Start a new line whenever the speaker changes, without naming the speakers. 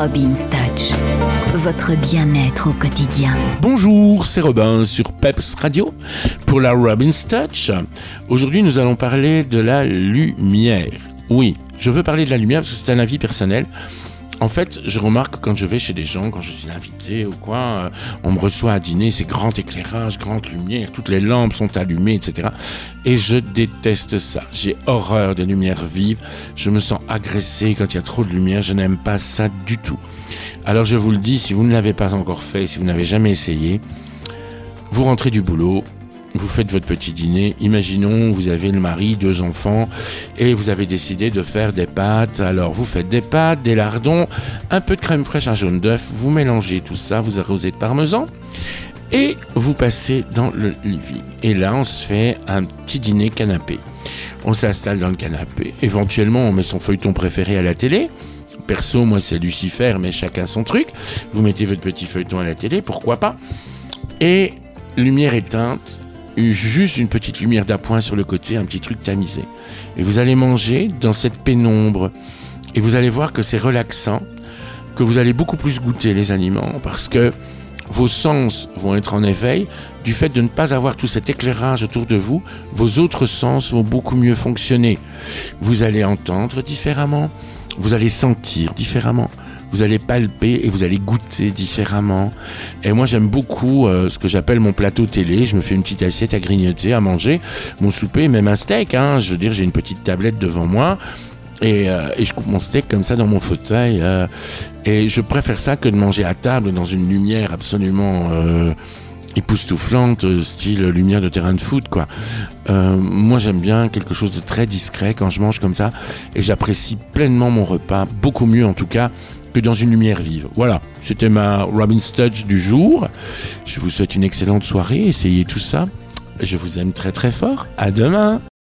Robin's Touch, votre bien-être au quotidien.
Bonjour, c'est Robin sur Peps Radio pour la Robin's Touch. Aujourd'hui, nous allons parler de la lumière. Oui, je veux parler de la lumière parce que c'est un avis personnel. En fait, je remarque quand je vais chez des gens, quand je suis invité ou quoi, euh, on me reçoit à dîner, c'est grand éclairage, grande lumière, toutes les lampes sont allumées, etc. Et je déteste ça. J'ai horreur des lumières vives. Je me sens agressé quand il y a trop de lumière. Je n'aime pas ça du tout. Alors je vous le dis, si vous ne l'avez pas encore fait, si vous n'avez jamais essayé, vous rentrez du boulot, vous faites votre petit dîner. Imaginons, vous avez le mari, deux enfants, et vous avez décidé de faire des pâtes. Alors, vous faites des pâtes, des lardons, un peu de crème fraîche, un jaune d'œuf. Vous mélangez tout ça, vous arrosez de parmesan, et vous passez dans le living. Et là, on se fait un petit dîner canapé. On s'installe dans le canapé. Éventuellement, on met son feuilleton préféré à la télé. Perso, moi, c'est Lucifer, mais chacun son truc. Vous mettez votre petit feuilleton à la télé, pourquoi pas? Et lumière éteinte, juste une petite lumière d'appoint sur le côté, un petit truc tamisé. Et vous allez manger dans cette pénombre. Et vous allez voir que c'est relaxant, que vous allez beaucoup plus goûter les aliments parce que vos sens vont être en éveil. Du fait de ne pas avoir tout cet éclairage autour de vous, vos autres sens vont beaucoup mieux fonctionner. Vous allez entendre différemment, vous allez sentir différemment vous allez palper et vous allez goûter différemment. Et moi j'aime beaucoup euh, ce que j'appelle mon plateau télé. Je me fais une petite assiette à grignoter, à manger, mon souper, même un steak. Hein. Je veux dire, j'ai une petite tablette devant moi. Et, euh, je coupe mon steak comme ça dans mon fauteuil. Euh, et je préfère ça que de manger à table dans une lumière absolument époustouflante, style lumière de terrain de foot, moi, j'aime bien quelque chose de très discret quand je mange comme ça, et j'apprécie pleinement mon repas, beaucoup mieux en tout cas dans une lumière vive. Voilà, c'était ma Robin Studge du jour. Je vous souhaite une excellente soirée, essayez tout ça. Je vous aime très très fort. À demain.